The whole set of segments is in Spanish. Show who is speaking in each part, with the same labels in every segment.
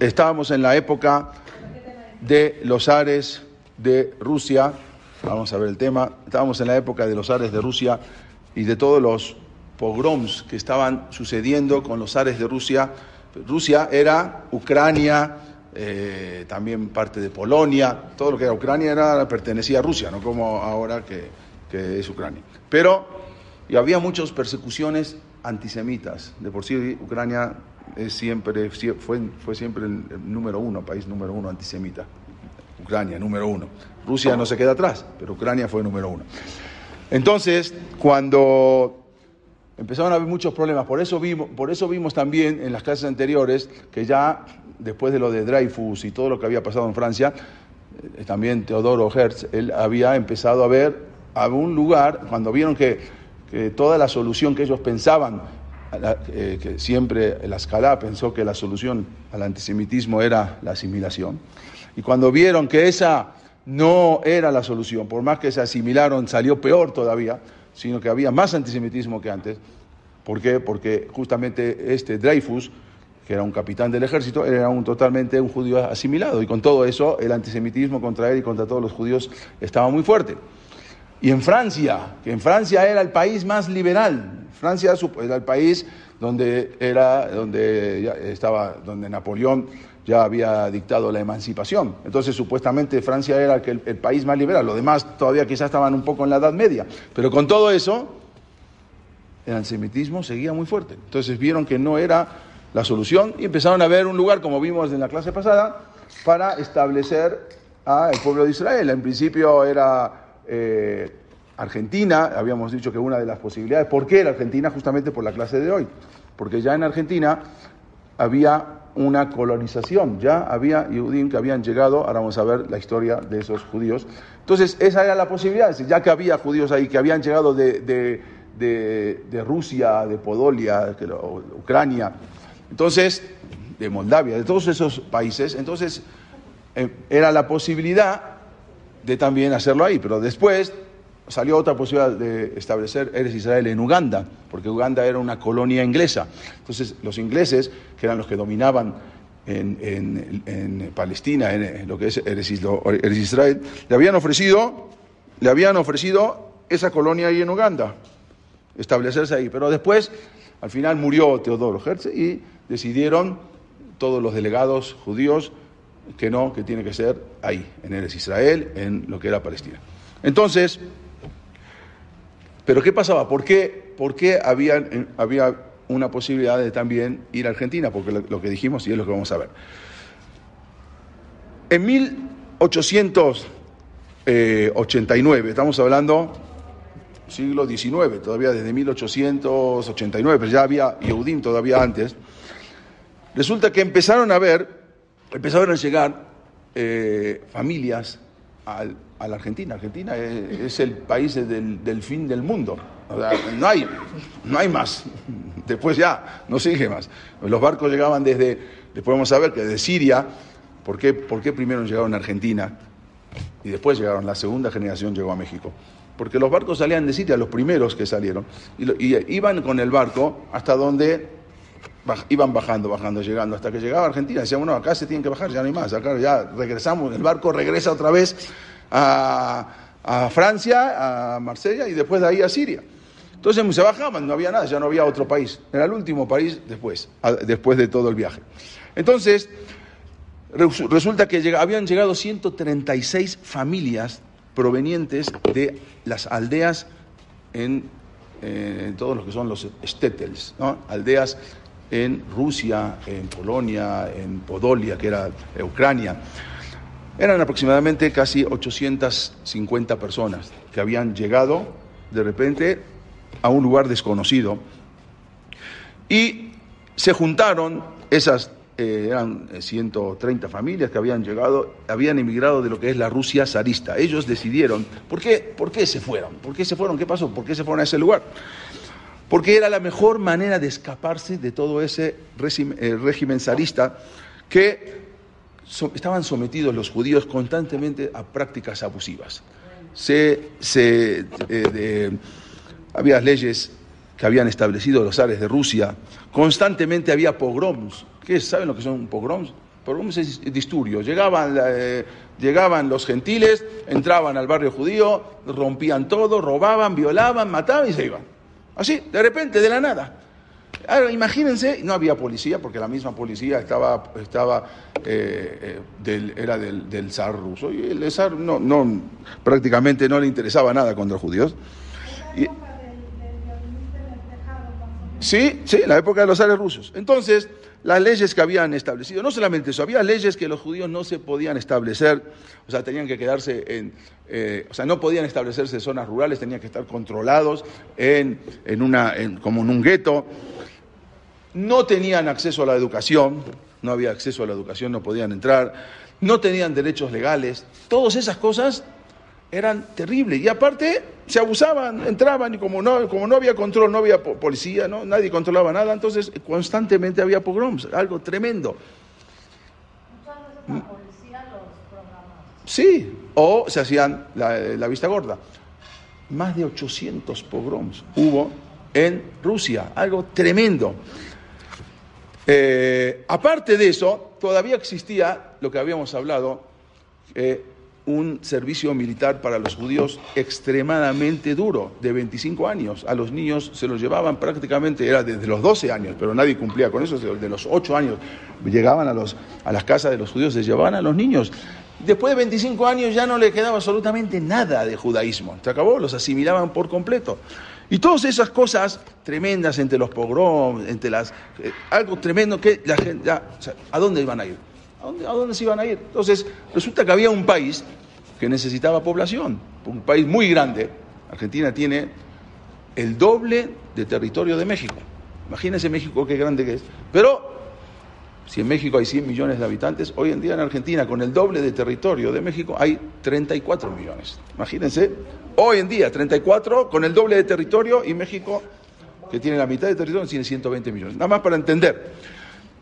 Speaker 1: Estábamos en la época de los ares de Rusia. Vamos a ver el tema. Estábamos en la época de los ares de Rusia y de todos los pogroms que estaban sucediendo con los ares de Rusia. Rusia era Ucrania, eh, también parte de Polonia, todo lo que era Ucrania era, pertenecía a Rusia, no como ahora que, que es Ucrania. Pero y había muchas persecuciones antisemitas. De por sí Ucrania es siempre, fue, fue siempre el número uno, país número uno antisemita. Ucrania, número uno. Rusia no se queda atrás, pero Ucrania fue número uno. Entonces, cuando empezaron a haber muchos problemas, por eso vimos, por eso vimos también en las clases anteriores que ya después de lo de Dreyfus y todo lo que había pasado en Francia, eh, también Teodoro Hertz, él había empezado a ver a un lugar, cuando vieron que, que toda la solución que ellos pensaban eh, que siempre la escala pensó que la solución al antisemitismo era la asimilación. Y cuando vieron que esa no era la solución, por más que se asimilaron, salió peor todavía, sino que había más antisemitismo que antes. ¿Por qué? Porque justamente este Dreyfus, que era un capitán del ejército, era un, totalmente un judío asimilado. Y con todo eso, el antisemitismo contra él y contra todos los judíos estaba muy fuerte. Y en Francia, que en Francia era el país más liberal, Francia era el país donde, era, donde, estaba, donde Napoleón ya había dictado la emancipación. Entonces, supuestamente Francia era el, país más liberal. Los demás todavía quizás estaban un poco en la Edad Media. Pero con todo eso, el antisemitismo seguía muy fuerte. Entonces vieron que no era la solución y empezaron a ver un lugar, como vimos en la clase pasada, para establecer al pueblo de Israel. En principio era... Eh, Argentina, habíamos dicho que una de las posibilidades, ¿por qué la Argentina? Justamente por la clase de hoy, porque ya en Argentina había una colonización, ya había judíos que habían llegado, ahora vamos a ver la historia de esos judíos. Entonces, esa era la posibilidad, ya que había judíos ahí que habían llegado de, de, Rusia, de Podolia, de Ucrania, entonces, de Moldavia, de todos esos países, entonces eh, era la posibilidad de también hacerlo ahí, pero después salió otra posibilidad de establecer Eres Israel en Uganda, porque Uganda era una colonia inglesa. Entonces, los ingleses, que eran los que dominaban en, Palestina, en, lo que es Eres, Israel, le habían ofrecido, le habían ofrecido esa colonia ahí en Uganda, establecerse ahí. Pero después, al final murió Teodoro Herzl y decidieron todos los delegados judíos que no, que tiene que ser ahí, en Eres Israel, en lo que era Palestina. Entonces, pero ¿qué pasaba? ¿Por qué, por qué había, había una posibilidad de también ir a Argentina? Porque lo, que dijimos y es lo que vamos a ver. En 1889, estamos hablando siglo XIX, todavía desde 1889, pero ya había Yehudim todavía antes, resulta que empezaron a ver, empezaron a llegar eh, familias al, a la Argentina. Argentina es, el país del, fin del mundo. no, hay, no hay más. Después ya, no sigue más. Los barcos llegaban desde, después vamos a ver que de Siria, ¿por qué, ¿por qué primero llegaron a Argentina? Y después llegaron, la segunda generación llegó a México. Porque los barcos salían de Siria, los primeros que salieron, y, iban con el barco hasta donde iban bajando, bajando, llegando, hasta que llegaba a Argentina. Decían, bueno, acá se tienen que bajar, ya no hay más, acá ya regresamos, el barco regresa otra vez a, Francia, a Marsella y después de ahí a Siria. Entonces se bajaban, no había nada, ya no había otro país. Era el último país después, después de todo el viaje. Entonces, resulta que habían llegado 136 familias provenientes de las aldeas en, en todos los que son los stetels, aldeas en Rusia, en Polonia, en Podolia, que era Ucrania. Eran aproximadamente casi 850 personas que habían llegado de repente a un lugar desconocido y se juntaron esas eh, eran 130 familias que habían llegado, habían emigrado de lo que es la Rusia zarista. Ellos decidieron, ¿por qué, ¿por qué se fueron? ¿Por qué se fueron? ¿Qué pasó? ¿Por qué se fueron a ese lugar? Porque era la mejor manera de escaparse de todo ese régimen zarista que estaban sometidos los judíos constantemente a prácticas abusivas. Se, eh, había leyes que habían establecido los zares de Rusia, constantemente había pogroms. ¿Qué saben lo que son pogroms? Pogroms es disturbio. Llegaban, eh, llegaban los gentiles, entraban al barrio judío, rompían todo, robaban, violaban, mataban y se iban. Así, de repente, de la nada. Ahora, imagínense, no había policía, porque la misma policía estaba, estaba eh, eh, era del, del, zar ruso, y el zar no, no, prácticamente no le interesaba nada contra los judíos. Y, sí, sí, la época de los zares rusos. Entonces, las leyes que habían establecido, no solamente eso, había leyes que los judíos no se podían establecer, o sea, tenían que quedarse en, eh, o sea, no podían establecerse zonas rurales, tenían que estar controlados en, en una, como en un gueto. No tenían acceso a la educación, no había acceso a la educación, no podían entrar, no tenían derechos legales, todas esas cosas eran terribles. Y aparte se abusaban, entraban y como no, como no había control, no había policía, ¿no? nadie controlaba nada, entonces constantemente había pogroms, algo tremendo. Sí, o se hacían la, la vista gorda. Más de 800 pogroms hubo en Rusia, algo tremendo. Eh, aparte de eso, todavía existía lo que habíamos hablado, eh, un servicio militar para los judíos extremadamente duro, de 25 años. A los niños se los llevaban prácticamente, era desde los 12 años, pero nadie cumplía con eso, de los 8 años llegaban a, los, a las casas de los judíos, se llevaban a los niños. Después de 25 años ya no le quedaba absolutamente nada de judaísmo, se acabó, los asimilaban por completo. Y todas esas cosas tremendas entre los pogroms, entre las. Eh, algo tremendo que la gente. Ya, ¿A dónde iban a ir? ¿A dónde, ¿A dónde se iban a ir? Entonces, resulta que había un país que necesitaba población, un país muy grande. Argentina tiene el doble de territorio de México. Imagínense México qué grande que es. Pero si en México hay 100 millones de habitantes, hoy en día en Argentina, con el doble de territorio de México, hay 34 millones. Imagínense, hoy en día 34 con el doble de territorio y México, que tiene la mitad de territorio, tiene 120 millones. Nada más para entender.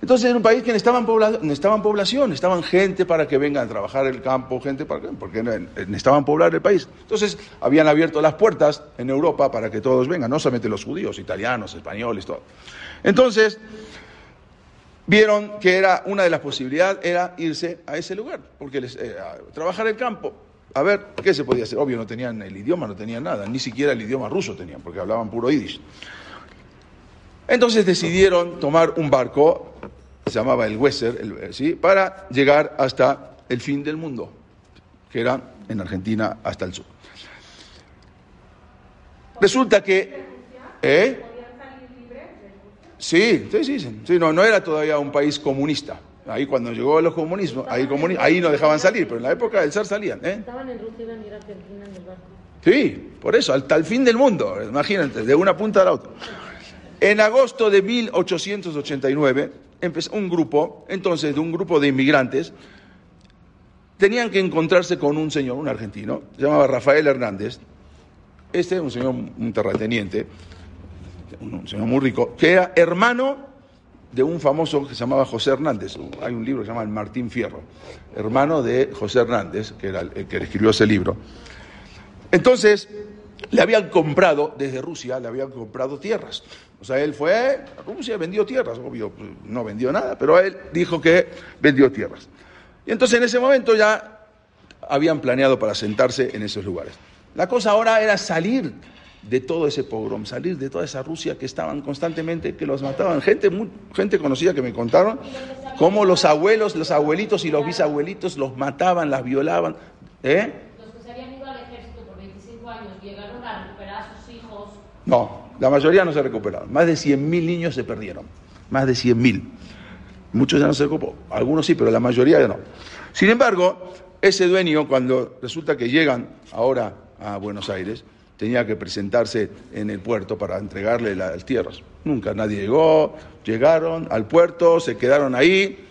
Speaker 1: Entonces era un país que necesitaban, necesitaban población, necesitaban gente para que vengan a trabajar el campo, gente para que, porque necesitaban poblar el país. Entonces habían abierto las puertas en Europa para que todos vengan, no solamente los judíos, italianos, españoles, todo. Entonces, vieron que era una de las posibilidades era irse a ese lugar, porque eh, trabajar el campo, a ver qué se podía hacer. Obvio, no tenían el idioma, no tenían nada, ni siquiera el idioma ruso tenían, porque hablaban puro yiddish. Entonces decidieron tomar un barco, se llamaba el Weser, eh, ¿sí? para llegar hasta el fin del mundo, que era en Argentina hasta el sur. Resulta que... ¿eh? Sí, sí, sí, sí. no, no era todavía un país comunista. Ahí cuando llegó los comunismos, ahí, ahí no dejaban salir, pero en la época del zar salían. ¿eh? Estaban en Rusia y a Argentina en el barco. Sí, por eso, hasta el fin del mundo, imagínate, de una punta a la otra. En agosto de 1889 empezó un grupo, entonces de un grupo de inmigrantes, tenían que encontrarse con un señor, un argentino, se llamaba Rafael Hernández, este un señor, un terrateniente, un señor muy rico, que era hermano de un famoso que se llamaba José Hernández. Hay un libro que se llama El Martín Fierro, hermano de José Hernández, que era el que escribió ese libro. Entonces, le habían comprado, desde Rusia, le habían comprado tierras. O sea, él fue a Rusia, vendió tierras, obvio, no vendió nada, pero él dijo que vendió tierras. Y entonces en ese momento ya habían planeado para sentarse en esos lugares. La cosa ahora era salir de todo ese pogrom, salir de toda esa Rusia que estaban constantemente, que los mataban. Gente, gente conocida que me contaron cómo los abuelos, los abuelitos y los bisabuelitos los mataban, las violaban.
Speaker 2: ¿Eh? Los que se habían ido al ejército por 25 años llegaron a recuperar a sus hijos.
Speaker 1: No, la mayoría no se recuperaron. Más de 100.000 niños se perdieron. Más de 100.000. Muchos ya no se recuperó. Algunos sí, pero la mayoría ya no. Sin embargo, ese dueño, cuando resulta que llegan ahora a Buenos Aires, tenía que presentarse en el puerto para entregarle las tierras. Nunca nadie llegó, llegaron al puerto, se quedaron ahí,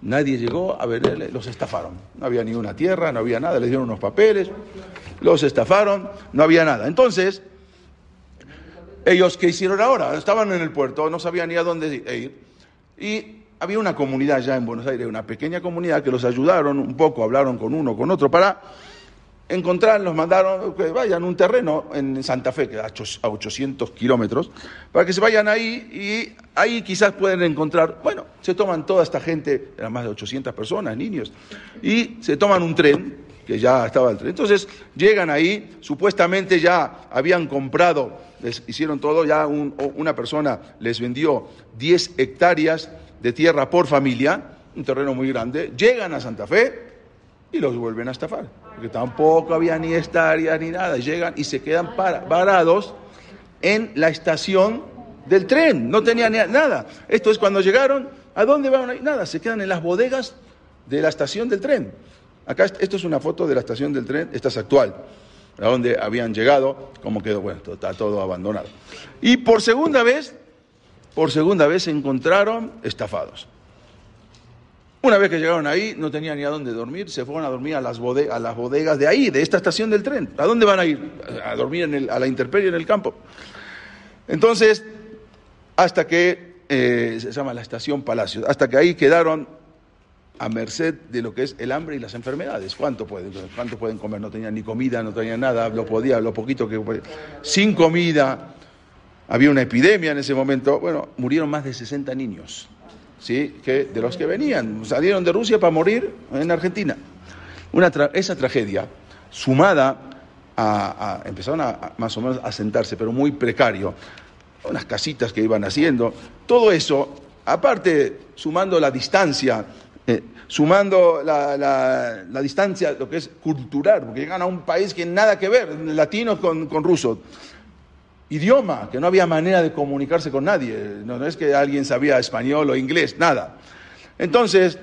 Speaker 1: nadie llegó a verle, los estafaron. No había ni una tierra, no había nada, les dieron unos papeles, los estafaron, no había nada. Entonces, ellos, ¿qué hicieron ahora? Estaban en el puerto, no sabían ni a dónde ir. Y había una comunidad ya en Buenos Aires, una pequeña comunidad que los ayudaron un poco, hablaron con uno, con otro, para encontrar, los mandaron que vayan a un terreno en Santa Fe, que a 800 kilómetros, para que se vayan ahí y ahí quizás pueden encontrar, bueno, se toman toda esta gente, eran más de 800 personas, niños, y se toman un tren, que ya estaba el tren. Entonces llegan ahí, supuestamente ya habían comprado, les hicieron todo, ya una persona les vendió 10 hectáreas de tierra por familia, un terreno muy grande, llegan a Santa Fe y los vuelven a estafar, porque tampoco había ni hectáreas ni nada, llegan y se quedan parados en la estación del tren, no tenían nada. Esto es cuando llegaron, ¿a dónde van? Nada, se quedan en las bodegas de la estación del tren. Acá esto es una foto de la estación del tren, esta es actual, a donde habían llegado, como quedó, bueno, está todo abandonado. Y por segunda vez por segunda vez se encontraron estafados. Una vez que llegaron ahí, no tenían ni a dónde dormir, se fueron a dormir a las, bodegas, a las bodegas de ahí, de esta estación del tren. ¿A dónde van a ir? A dormir en el, a la intemperie en el campo. Entonces, hasta que, eh, se llama la estación Palacios, hasta que ahí quedaron a merced de lo que es el hambre y las enfermedades. ¿Cuánto pueden, pueden comer? No tenían ni comida, no tenían nada, lo podía, lo poquito que... Sin comida, había una epidemia en ese momento, bueno, murieron más de 60 niños, ¿sí? que, de los que venían, salieron de Rusia para morir en Argentina. Una esa tragedia, sumada a, empezaron a, más o menos a sentarse, pero muy precario, unas casitas que iban haciendo, todo eso, aparte sumando la distancia, eh, sumando la, distancia, lo que es cultural, porque llegan a un país que nada que ver, latinos con, con rusos idioma, que no había manera de comunicarse con nadie. No, es que alguien sabía español o inglés, nada. Entonces,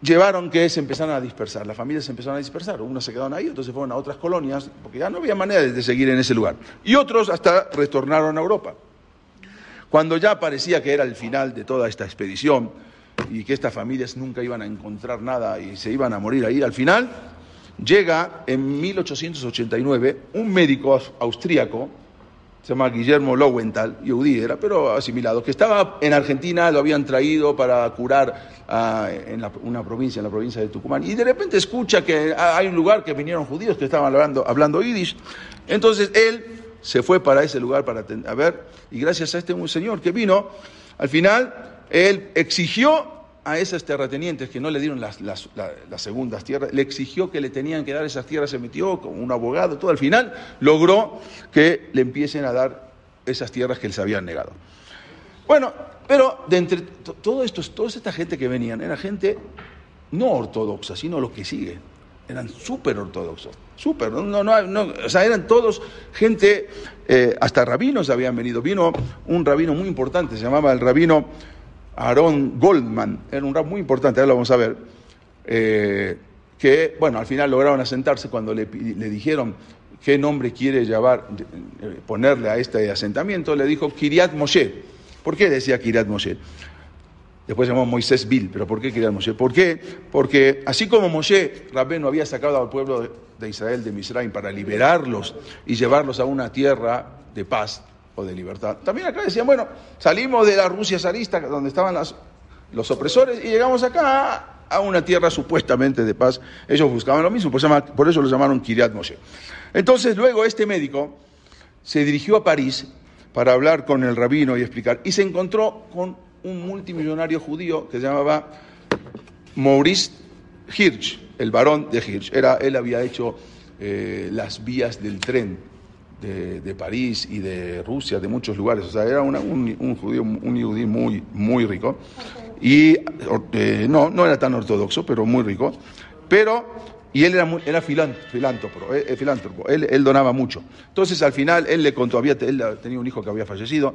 Speaker 1: llevaron que se empezaran a dispersar, las familias se empezaron a dispersar, unos se quedaron ahí, se fueron a otras colonias, porque ya no había manera de seguir en ese lugar. Y otros hasta retornaron a Europa. Cuando ya parecía que era el final de toda esta expedición y que estas familias nunca iban a encontrar nada y se iban a morir ahí, al final llega en 1889 un médico austríaco, se llama Guillermo Lowenthal, Yehudi era, pero asimilado, que estaba en Argentina, lo habían traído para curar en una provincia, en la provincia de Tucumán, y de repente escucha que hay un lugar que vinieron judíos que estaban hablando, hablando yiddish, entonces él se fue para ese lugar para a ver, y gracias a este señor que vino, al final él exigió a esos terratenientes que no le dieron las, segundas tierras, le exigió que le tenían que dar esas tierras, se metió con un abogado, todo al final logró que le empiecen a dar esas tierras que les habían negado. Bueno, pero de entre todo esto, toda esta gente que venían, era gente no ortodoxa, sino lo que sigue. Eran súper ortodoxos, súper, o sea, eran todos gente, eh, hasta rabinos habían venido. Vino un rabino muy importante, se llamaba el rabino Aaron Goldman, era un rap muy importante, ahora lo vamos a ver, eh, que, bueno, al final lograron asentarse cuando le, dijeron qué nombre quiere llevar, eh, ponerle a este asentamiento, le dijo Kiryat Moshe. ¿Por qué decía Kiryat Moshe? Después llamó Moisés Bill, pero ¿por qué Kiryat Moshe? ¿Por qué? Porque así como Moshe, no había sacado al pueblo de Israel de Misraim para liberarlos y llevarlos a una tierra de paz, o de libertad. También acá decían, bueno, salimos de la Rusia zarista, donde estaban los opresores, y llegamos acá a una tierra supuestamente de paz. Ellos buscaban lo mismo, por eso lo llamaron Kiryat Moshe. Entonces, luego este médico se dirigió a París para hablar con el rabino y explicar, y se encontró con un multimillonario judío que se llamaba Maurice Hirsch, el varón de Hirsch. Era, él había hecho eh, las vías del tren de, París y de Rusia, de muchos lugares. O sea, era un, un, judío, un judío muy, muy rico. Y eh, no, no era tan ortodoxo, pero muy rico. Pero, y él era, era filántropo, eh, eh, filántropo él, donaba mucho. Entonces, al final, él le contó, había, él tenía un hijo que había fallecido,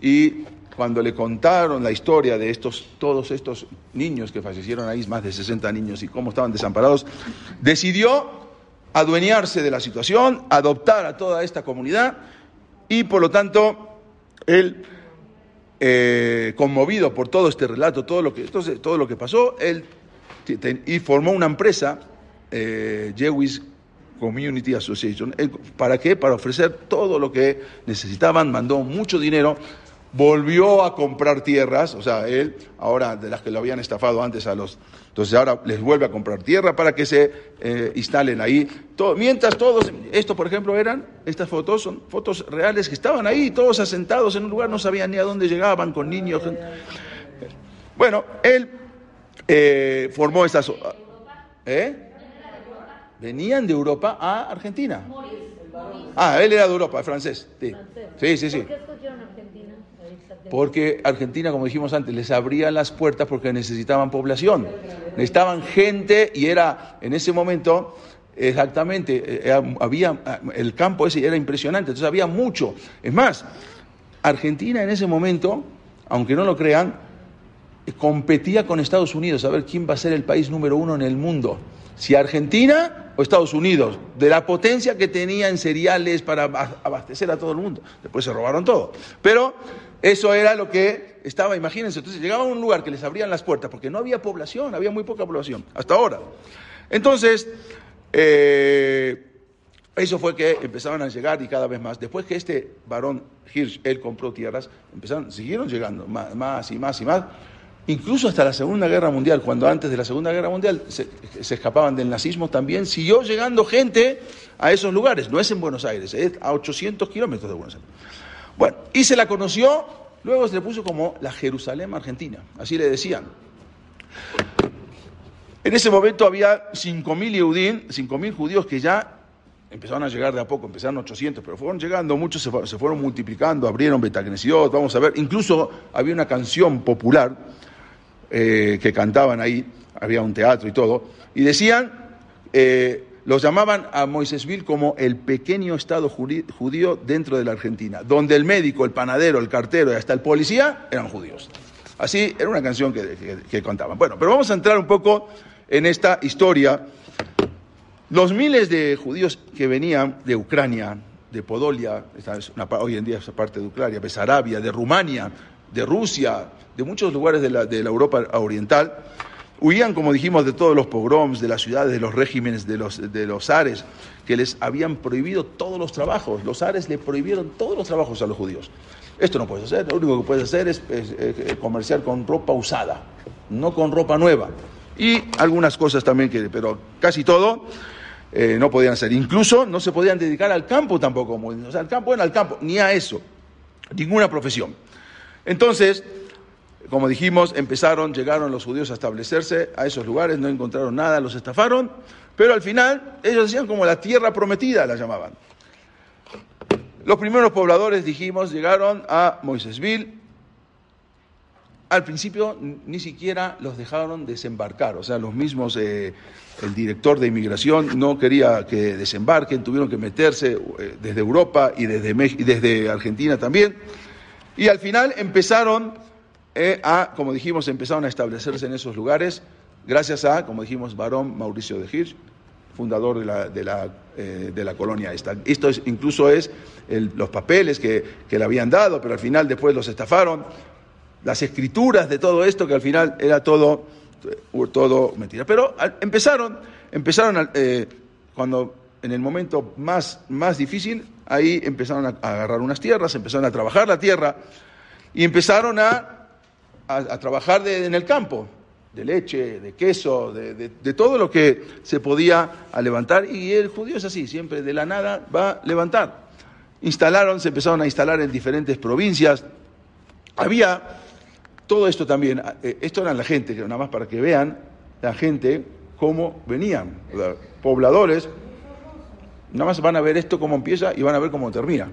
Speaker 1: y cuando le contaron la historia de estos, todos estos niños que fallecieron ahí, más de 60 niños, y cómo estaban desamparados, decidió adueñarse de la situación, adoptar a toda esta comunidad y por lo tanto él, eh, conmovido por todo este relato, todo lo que, entonces, todo lo que pasó, él y formó una empresa, eh, Jewish Community Association. ¿Para qué? Para ofrecer todo lo que necesitaban, mandó mucho dinero volvió a comprar tierras, o sea, él, ahora de las que lo habían estafado antes a los... Entonces ahora les vuelve a comprar tierra para que se eh, instalen ahí. Mientras todos, esto por ejemplo eran, estas fotos son fotos reales que estaban ahí, todos asentados en un lugar, no sabían ni a dónde llegaban, con niños. Bueno, él eh, formó estas... ¿Eh? Venían de Europa a Argentina. Ah, él era de Europa, francés. Sí, sí, sí. sí. Porque Argentina, como dijimos antes, les abría las puertas porque necesitaban población, necesitaban gente y era en ese momento exactamente, eh, había el campo ese era impresionante, entonces había mucho. Es más, Argentina en ese momento, aunque no lo crean, competía con Estados Unidos a ver quién va a ser el país número uno en el mundo. Si Argentina o Estados Unidos, de la potencia que tenía en cereales para abastecer a todo el mundo. Después se robaron todo. Pero eso era lo que estaba, imagínense, entonces llegaban a un lugar que les abrían las puertas, porque no había población, había muy poca población, hasta ahora. Entonces, eh, eso fue que empezaban a llegar y cada vez más. Después que este varón Hirsch, él compró tierras, empezaron, siguieron llegando más, más y más y más. Incluso hasta la Segunda Guerra Mundial, cuando antes de la Segunda Guerra Mundial se, escapaban del nazismo, también siguió llegando gente a esos lugares. No es en Buenos Aires, es a 800 kilómetros de Buenos Aires. Bueno, y se la conoció, luego se le puso como la Jerusalén argentina, así le decían. En ese momento había 5.000 5.000 judíos que ya empezaron a llegar de a poco, empezaron 800, pero fueron llegando, muchos se, fueron multiplicando, abrieron Betagnesiot, vamos a ver, incluso había una canción popular eh, que cantaban ahí, había un teatro y todo, y decían, eh, los llamaban a Moisésville como el pequeño estado judío dentro de la Argentina, donde el médico, el panadero, el cartero y hasta el policía eran judíos. Así era una canción que, contaban. Bueno, pero vamos a entrar un poco en esta historia. Los miles de judíos que venían de Ucrania, de Podolia, hoy en día es parte de Ucrania, de Sarabia, de Rumania, de Rusia, de muchos lugares de la, Europa oriental, Huían, como dijimos, de todos los pogroms, de las ciudades, de los regímenes, de los, de los ares, que les habían prohibido todos los trabajos. Los ares le prohibieron todos los trabajos a los judíos. Esto no puedes hacer, lo único que puedes hacer es, comerciar con ropa usada, no con ropa nueva. Y algunas cosas también, que, pero casi todo eh, no podían hacer. Incluso no se podían dedicar al campo tampoco. O sea, al campo era al campo, ni a eso, ninguna profesión. Entonces, como dijimos, empezaron, llegaron los judíos a establecerse a esos lugares, no encontraron nada, los estafaron, pero al final ellos decían como la tierra prometida, la llamaban. Los primeros pobladores, dijimos, llegaron a Moisésville. Al principio ni siquiera los dejaron desembarcar, o sea, los mismos, eh, el director de inmigración no quería que desembarquen, tuvieron que meterse eh, desde Europa y desde, y desde Argentina también. Y al final empezaron eh, a, como dijimos, empezaron a establecerse en esos lugares gracias a, como dijimos, varón Mauricio de Hirsch, fundador de la, de la, eh, de la colonia esta. Esto es, incluso es los papeles que, que, le habían dado, pero al final después los estafaron, las escrituras de todo esto, que al final era todo, eh, todo mentira. Pero empezaron, empezaron cuando en el momento más, más difícil, ahí empezaron a agarrar unas tierras, empezaron a trabajar la tierra y empezaron a a, trabajar en el campo, de leche, de queso, de, todo lo que se podía levantar. Y el judío es así, siempre de la nada va a levantar. Instalaron, se empezaron a instalar en diferentes provincias. Había todo esto también, eh, esto era la gente, nada más para que vean la gente cómo venían, pobladores, nada más van a ver esto cómo empieza y van a ver cómo termina.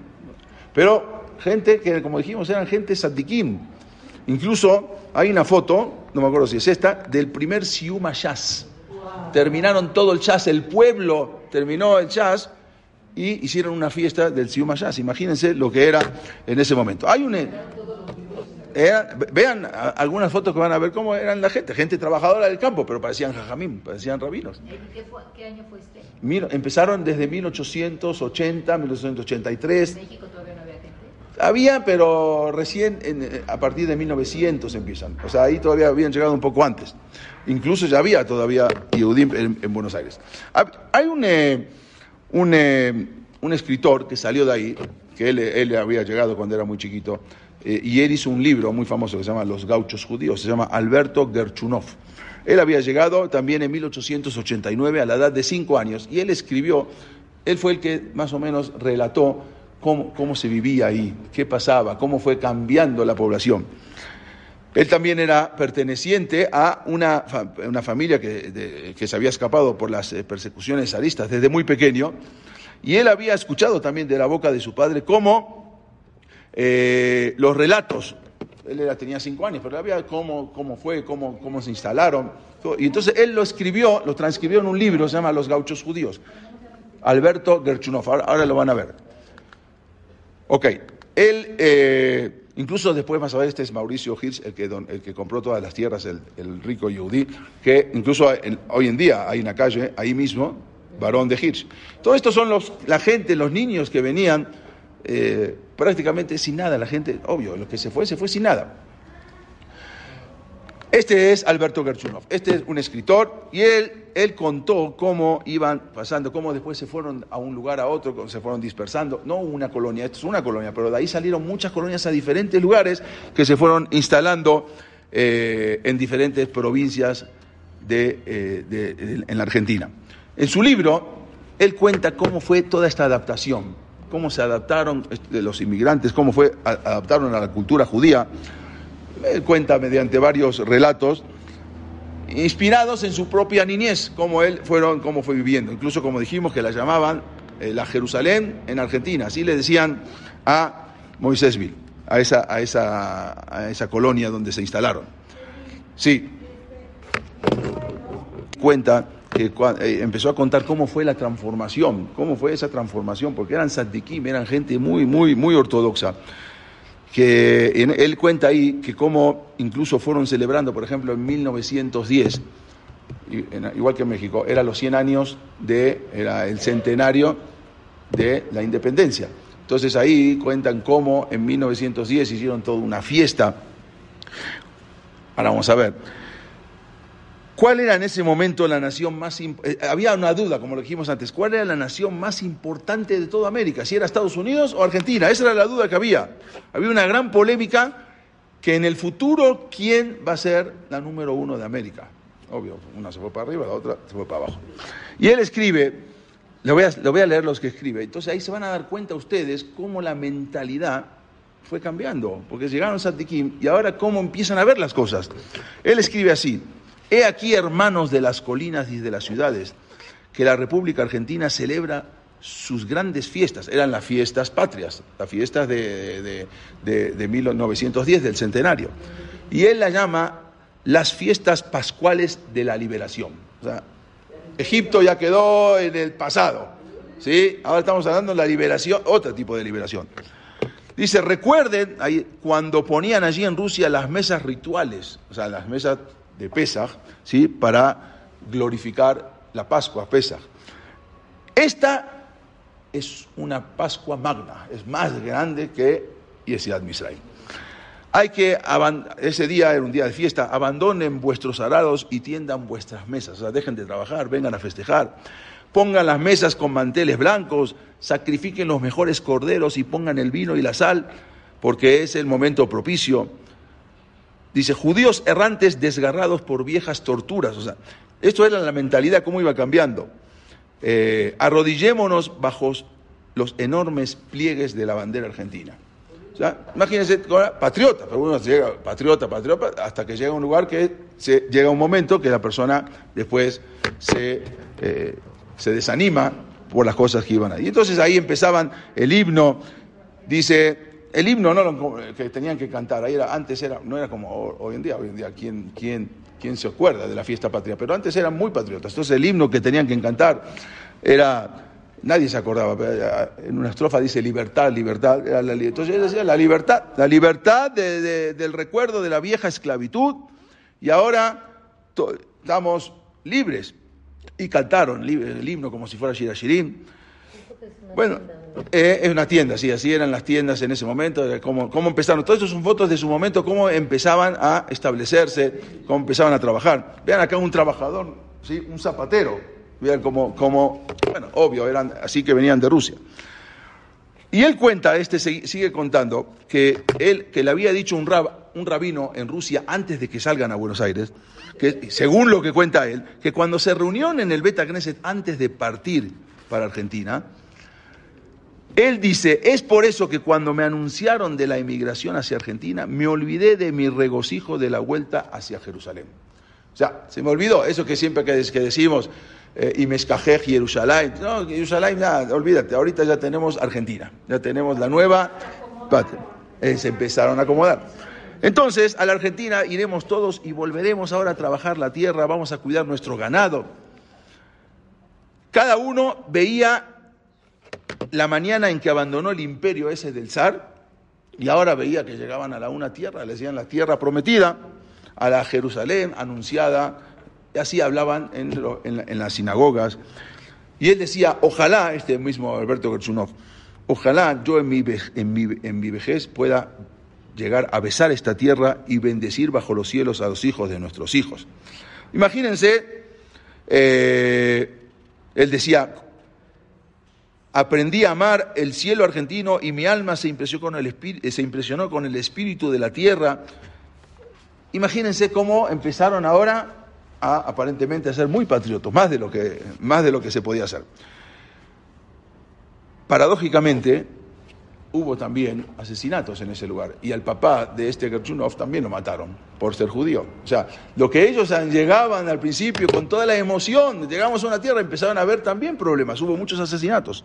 Speaker 1: Pero gente que, como dijimos, eran gente sadiquín, Incluso hay una foto, no me acuerdo si es esta, del primer Siuma Jazz. Terminaron todo el jazz, el pueblo terminó el jazz y hicieron una fiesta del Siuma Jazz. Imagínense lo que era en ese momento. Hay un. vean algunas fotos que van a ver cómo eran la gente, gente trabajadora del campo, pero parecían jajamín, parecían rabinos.
Speaker 2: ¿Qué, año fue este?
Speaker 1: empezaron desde 1880, 1883.
Speaker 2: ¿En México todavía no había
Speaker 1: pero recién eh, a partir de 1900 empiezan. O sea, ahí todavía habían llegado un poco antes. Incluso ya había todavía Yehudim en, Buenos Aires. Hay un, eh, un, eh, un, escritor que salió de ahí, que él, él había llegado cuando era muy chiquito, y él hizo un libro muy famoso que se llama Los gauchos judíos, se llama Alberto Gerchunov. Él había llegado también en 1889 a la edad de cinco años y él escribió, él fue el que más o menos relató cómo, se vivía ahí, qué pasaba, cómo fue cambiando la población. Él también era perteneciente a una, una familia que, que, se había escapado por las eh, persecuciones zaristas desde muy pequeño, y él había escuchado también de la boca de su padre cómo eh, los relatos él era, tenía cinco años, pero había cómo, cómo fue, cómo, cómo se instalaron. Y entonces él lo escribió, lo transcribió en un libro, se llama Los gauchos judíos. Alberto Gerchunov, ahora, lo van a ver. Ok, él, eh, incluso después más a ver, este es Mauricio Hirsch, el que, el que compró todas las tierras, el, rico Yehudi, que incluso hoy en día hay una calle ahí mismo, varón de Hirsch. Todo esto son los, la gente, los niños que venían eh, prácticamente sin nada. La gente, obvio, lo que se fue, se fue sin nada. Este es Alberto Gerchunov, este es un escritor y él, él contó cómo iban pasando, cómo después se fueron a un lugar a otro, cómo se fueron dispersando. No una colonia, esto es una colonia, pero de ahí salieron muchas colonias a diferentes lugares que se fueron instalando eh, en diferentes provincias eh, de, en la Argentina. En su libro, él cuenta cómo fue toda esta adaptación cómo se adaptaron los inmigrantes, cómo fue, adaptaron a la cultura judía. Cuenta mediante varios relatos inspirados en su propia niñez, cómo él fueron, cómo fue viviendo. Incluso como dijimos que la llamaban eh, la Jerusalén en Argentina, así le decían a Moisésville, a esa, a esa, a esa colonia donde se instalaron. Sí. Cuenta que eh, empezó a contar cómo fue la transformación, cómo fue esa transformación, porque eran saddikim, eran gente muy, muy, muy ortodoxa. Que él cuenta ahí que cómo incluso fueron celebrando, por ejemplo, en 1910, igual que en México, era los 100 años de, era el centenario de la independencia. Entonces ahí cuentan cómo en 1910 hicieron toda una fiesta. Ahora vamos a ver. ¿Cuál era en ese momento la nación más? Eh, había una duda, como lo dijimos antes, ¿cuál era la nación más importante de toda América? ¿Si era Estados Unidos o Argentina? Esa era la duda que había. Había una gran polémica que en el futuro, ¿quién va a ser la número uno de América? Obvio, una se fue para arriba, la otra se fue para abajo. Y él escribe, le voy a, voy a leer los que escribe, entonces ahí se van a dar cuenta ustedes cómo la mentalidad fue cambiando, porque llegaron a Santiquín y ahora cómo empiezan a ver las cosas. Él escribe así, He aquí, hermanos de las colinas y de las ciudades, que la República Argentina celebra sus grandes fiestas. Eran las fiestas patrias, las fiestas de, 1910, del centenario. Y él la llama las fiestas pascuales de la liberación. O sea, Egipto ya quedó en el pasado. ¿sí? Ahora estamos hablando de la liberación, otro tipo de liberación. Dice, recuerden cuando ponían allí en Rusia las mesas rituales, o sea, las mesas de Pesach, ¿sí? para glorificar la Pascua, Pesach. Esta es una Pascua magna, es más grande que Yesiad Misraim. Hay que, ese día era un día de fiesta, abandonen vuestros arados y tiendan vuestras mesas, o sea, dejen de trabajar, vengan a festejar. Pongan las mesas con manteles blancos, sacrifiquen los mejores corderos y pongan el vino y la sal, porque es el momento propicio Dice, judíos errantes desgarrados por viejas torturas. O sea, esto era la mentalidad, cómo iba cambiando. Eh, arrodillémonos bajo los enormes pliegues de la bandera argentina. O sea, imagínense, patriota, pero uno llega patriota, patriota, hasta que llega un lugar que llega un momento que la persona después se, eh, se desanima por las cosas que iban ahí. Entonces ahí empezaban el himno, dice, el himno no que tenían que cantar, ahí era, antes era, no era como hoy en día, hoy en día, ¿quién, quién, quién se acuerda de la fiesta patria? Pero antes eran muy patriotas. Entonces el himno que tenían que cantar era nadie se acordaba, pero en una estrofa dice libertad, libertad. Entonces decía la libertad, la libertad del recuerdo de la vieja esclavitud y ahora estamos libres. Y cantaron el himno como si fuera Shirashirim. Bueno, eh, es una tienda, sí, así eran las tiendas en ese momento, cómo, cómo empezaron. Todo eso son fotos de su momento, cómo empezaban a establecerse, cómo empezaban a trabajar. Vean acá un trabajador, ¿sí? un zapatero. Vean cómo, cómo, bueno, obvio, eran así que venían de Rusia. Y él cuenta, este sigue contando, que él, que le había dicho un, rab, un rabino en Rusia antes de que salgan a Buenos Aires, que según lo que cuenta él, que cuando se reunieron en el Beta Knesset antes de partir para Argentina, él dice, es por eso que cuando me anunciaron de la emigración hacia Argentina, me olvidé de mi regocijo de la vuelta hacia Jerusalén. O sea, se me olvidó eso que siempre que, decimos, eh, y me escajé Jerusalén. No, Jerusalén, nada, olvídate, ahorita ya tenemos Argentina, ya tenemos la nueva eh, se empezaron a acomodar. Entonces, a la Argentina iremos todos y volveremos ahora a trabajar la tierra, vamos a cuidar nuestro ganado. Cada uno veía la mañana en que abandonó el imperio ese del zar y ahora veía que llegaban a la una tierra, le decían la tierra prometida, a la Jerusalén anunciada, y así hablaban en, las sinagogas. Y él decía, ojalá, este mismo Alberto Gerchunov, ojalá yo en mi, en mi vejez pueda llegar a besar esta tierra y bendecir bajo los cielos a los hijos de nuestros hijos. Imagínense, eh, él decía, aprendí a amar el cielo argentino y mi alma se impresionó con el, espíritu, se impresionó con el espíritu de la tierra. Imagínense cómo empezaron ahora a aparentemente a ser muy patriotos, más de lo que, más de lo que se podía hacer. Paradójicamente, hubo también asesinatos en ese lugar. Y al papá de este Gerchunov también lo mataron por ser judío. O sea, lo que ellos llegaban al principio con toda la emoción, llegamos a una tierra, empezaban a ver también problemas. Hubo muchos asesinatos.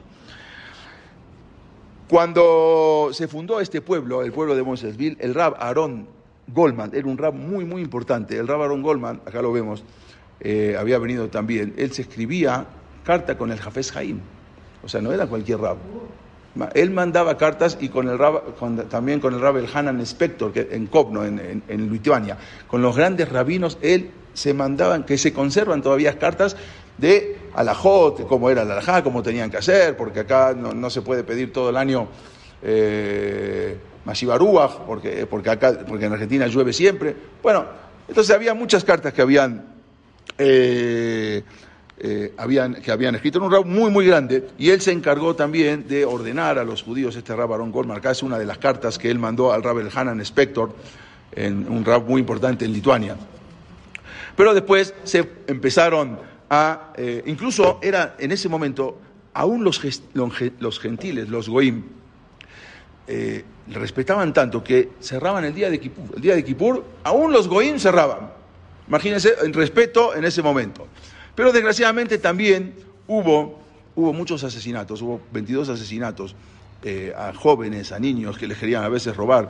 Speaker 1: Cuando se fundó este pueblo, el pueblo de Mosesville, el rab Aaron Goldman, era un rab muy, muy importante. El rab Aaron Goldman, acá lo vemos, eh, había venido también. Él se escribía carta con el Jafes Jaim. O sea, no era cualquier rab. Él mandaba cartas y con el también con el rabel Hanan Spector que, en Kopno, en, Lituania. Con los grandes rabinos, él se mandaban, que se conservan todavía cartas de alajot, cómo era la alajá, cómo tenían que hacer, porque acá no, se puede pedir todo el año eh, porque, porque, acá, porque en Argentina llueve siempre. Bueno, entonces había muchas cartas que habían... Eh, eh, habían, que habían escrito en un rab muy, muy grande, y él se encargó también de ordenar a los judíos, este rab Aaron Goldman, acá es una de las cartas que él mandó al rab el Hanan Spector, en un rab muy importante en Lituania. Pero después se empezaron eh, incluso era en ese momento, aún los, los gentiles, los goim, eh, respetaban tanto que cerraban el día de Kippur. El día de Kippur, aún los goim cerraban. Imagínense el respeto en ese momento. Pero desgraciadamente también hubo, hubo muchos asesinatos, hubo 22 asesinatos eh, a jóvenes, a niños que les querían a veces robar.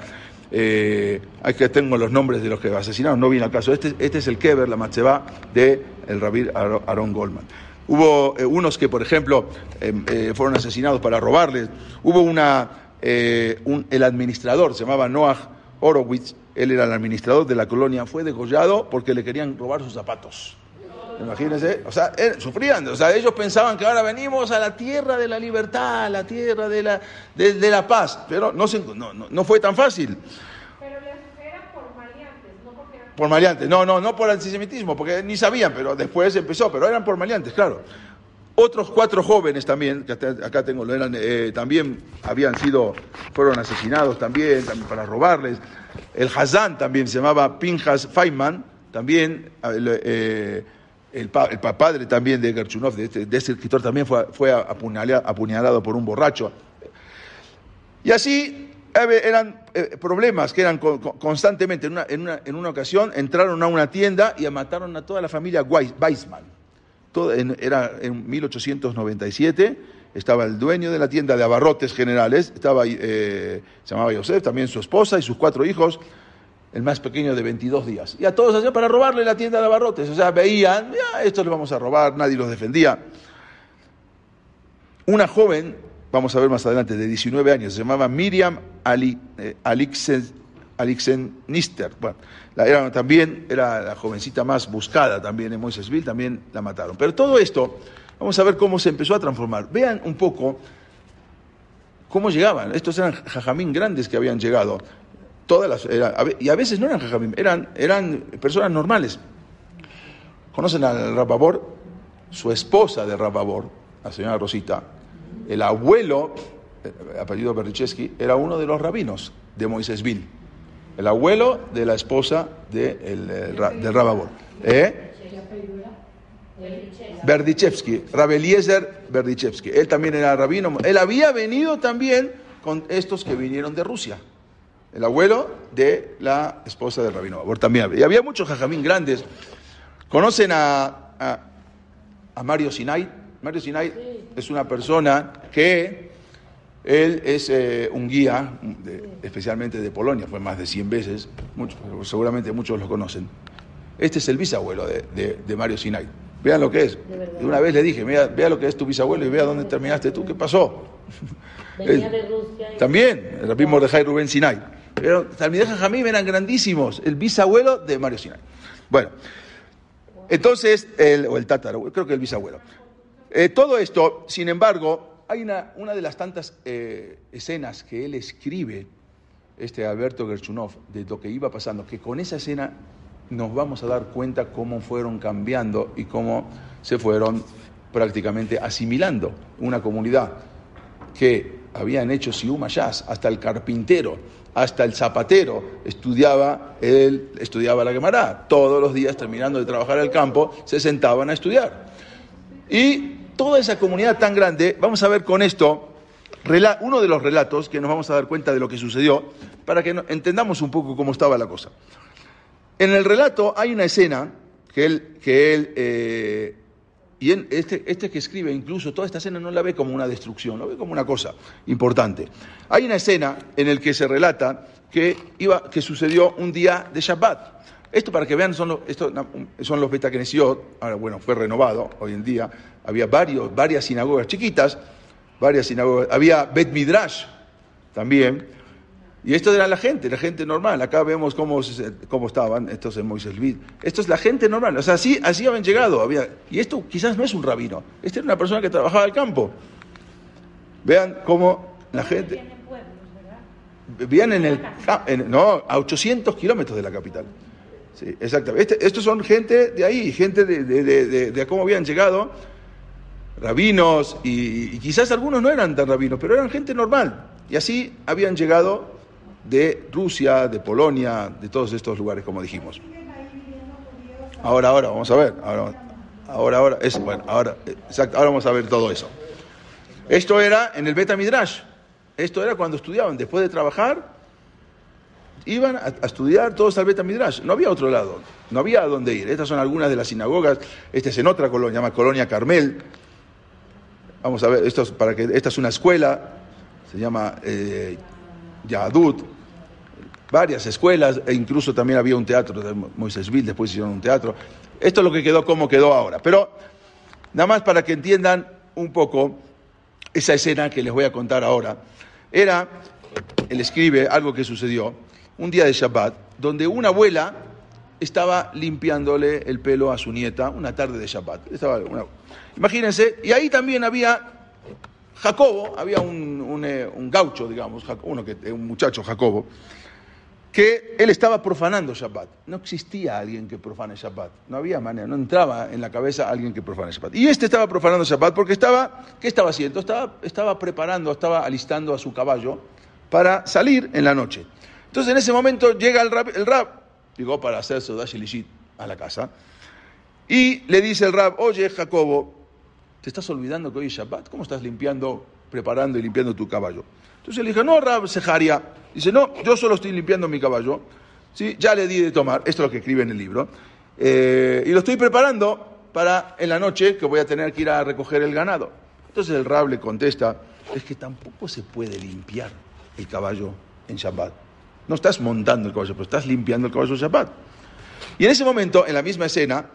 Speaker 1: Eh, que tengo los nombres de los que asesinaron, no viene al caso. Este, este es el Keber, la Matzeba de el Rabir Aaron Goldman. Hubo eh, unos que, por ejemplo, em, eh, fueron asesinados para robarles. Hubo una, el administrador, se llamaba Noah Horowitz, él era el administrador de la colonia, fue degollado porque le querían robar sus zapatos. Imagínense, o sea, eh, sufrían, o sea, ellos pensaban que ahora venimos a la tierra de la libertad, a la tierra de la, de, la paz, pero no, no, no, fue tan fácil.
Speaker 2: Pero les eran por maleantes, no porque
Speaker 1: Por maleantes, no, no, no por antisemitismo, porque ni sabían, pero después empezó, pero eran por maleantes, claro. Otros cuatro jóvenes también, que acá tengo, eran, eh, también habían sido, fueron asesinados también, también para robarles. El Hazán también se llamaba Pinjas Feynman, también eh, el, padre también de Gerchunov, de este, de este escritor, también fue, fue apuñalado, por un borracho. Y así eh, eran eh, problemas que eran constantemente. En una, en, una, en una, ocasión entraron a una tienda y mataron a toda la familia Weissman. Todo era en 1897, estaba el dueño de la tienda de abarrotes generales, estaba, eh, se llamaba Joseph, también su esposa y sus cuatro hijos el más pequeño de 22 días. Y a todos hacían para robarle la tienda de abarrotes. O sea, veían, ya, esto le vamos a robar, nadie los defendía. una joven, vamos a ver más adelante, de 19 años, se llamaba Miriam Ali, eh, Alixen, Alixenister. Bueno, la- era, también era la jovencita más buscada también en Moisesville, también la mataron. Pero todo esto, vamos a ver cómo se empezó a transformar. Vean un poco cómo llegaban. Estos eran jajamín grandes que habían llegado. Y a veces no eran jajamín, eran, eran personas normales. ¿Conocen al Rababor? Su esposa de Rababor, la señora Rosita, el abuelo, eh, apellido Berdichevsky, era uno de los rabinos de Moisésville. El abuelo de la esposa de el, eh, del Rababor. ¿Eh? Berdichevsky, Rabeliezer Berdichevsky. Él también era rabino. Él había venido también con estos que vinieron de Rusia. El abuelo de la esposa del rabino también. Y había muchos jajamín grandes. ¿Conocen a, a, a Mario Sinai? Mario Sinai es una persona que él es eh, un guía, de- especialmente de Polonia, fue más de 100 veces, muchos, seguramente muchos lo conocen. Este es el bisabuelo de, de- de Mario Sinai. Vean lo que es. De una vez le dije, vea, vea lo que es tu bisabuelo y vea dónde terminaste tú, qué pasó.
Speaker 2: Venía de Rusia. y-
Speaker 1: También, el rabí Mordejai Rubén Sinai. Pero Talmidei Jajamim eran grandísimos, el bisabuelo de Mario Sinai. Bueno, entonces, el, o el tátaro, creo que el bisabuelo. Eh, todo esto, sin embargo, hay una, una de las tantas eh, escenas que él escribe, este Alberto Gerchunov, de lo que iba pasando, que con esa escena nos vamos a dar cuenta cómo fueron cambiando y cómo se fueron prácticamente asimilando una comunidad que habían hecho Siuma Jazz, hasta el carpintero, hasta el zapatero estudiaba, él estudiaba la Gemara. Todos los días, terminando de trabajar el campo, se sentaban a estudiar. Y toda esa comunidad tan grande, vamos a ver con esto uno de los relatos que nos vamos a dar cuenta de lo que sucedió para que entendamos un poco cómo estaba la cosa. En el relato hay una escena que él, que él eh, y él- este, este que escribe incluso toda esta escena no la ve como una destrucción, lo ve como una cosa importante. Hay una escena en el que se relata que, iba, que sucedió un día de Shabbat. Esto para que vean, son los, son los Beta Knesiot, ahora bueno, fue renovado hoy en día, había varios, varias sinagogas chiquitas, varias sinagogas, había Bet Midrash también, y esto era la gente, la gente normal. Acá vemos cómo, cómo estaban estos en Moisés Vid. Esto es la gente normal. O sea, así, así habían llegado. Había, y esto quizás no es un rabino. Este era una persona que trabajaba al campo. Vean cómo la gente... Vivían en el... en- no, a 800 kilómetros de la capital. Sí, exactamente. Este- estos son gente de ahí, gente de, de- de- de- de cómo habían llegado, rabinos, y, y quizás algunos no eran tan rabinos, pero eran gente normal. Y así habían llegado de Rusia, de Polonia, de todos estos lugares, como dijimos. Ahora, ahora, vamos a ver. Ahora, ahora, es, bueno, ahora, exacto, ahora vamos a ver todo eso. Esto era en el Beta Midrash. Esto era cuando estudiaban, después de trabajar, iban a, a estudiar todos al Beta Midrash. No había otro lado, no había a dónde ir. Estas son algunas de las sinagogas. Esta es en otra colonia, llama Colonia Carmel. Vamos a ver, esto es para que, esta es una escuela, se llama eh, Yadut. Varias escuelas, e incluso también había un teatro de Moisésville, después hicieron un teatro. Esto es lo que quedó como quedó ahora. Pero nada más para que entiendan un poco esa escena que les voy a contar ahora. Era, él escribe algo que sucedió un día de Shabbat, donde una abuela estaba limpiándole el pelo a su nieta, una tarde de Shabbat. Estaba imagínense, y ahí también había Jacobo, había un, un, eh, gaucho, digamos, uno que, un muchacho Jacobo, que él estaba profanando Shabbat. No existía alguien que profane Shabbat. No había manera, no entraba en la cabeza alguien que profane Shabbat. Y este estaba profanando Shabbat porque estaba, ¿qué estaba haciendo? Estaba, estaba preparando, estaba alistando a su caballo para salir en la noche. Entonces en ese momento llega el rab, el rab llegó para hacer Sodash Elishit a la casa, y le dice el rab, oye Jacobo, ¿te estás olvidando que hoy es Shabbat? ¿Cómo estás limpiando, preparando y limpiando tu caballo? Entonces le dije, no, Rab Sejaria. Dice, no, yo solo estoy limpiando mi caballo. ¿Sí? Ya le di de tomar, esto es lo que escribe en el libro. Eh, y lo estoy preparando para en la noche que voy a tener que ir a recoger el ganado. Entonces el Rab le contesta, es que tampoco se puede limpiar el caballo en Shabbat. No estás montando el caballo, pero estás limpiando el caballo en Shabbat. Y en ese momento, en la misma escena,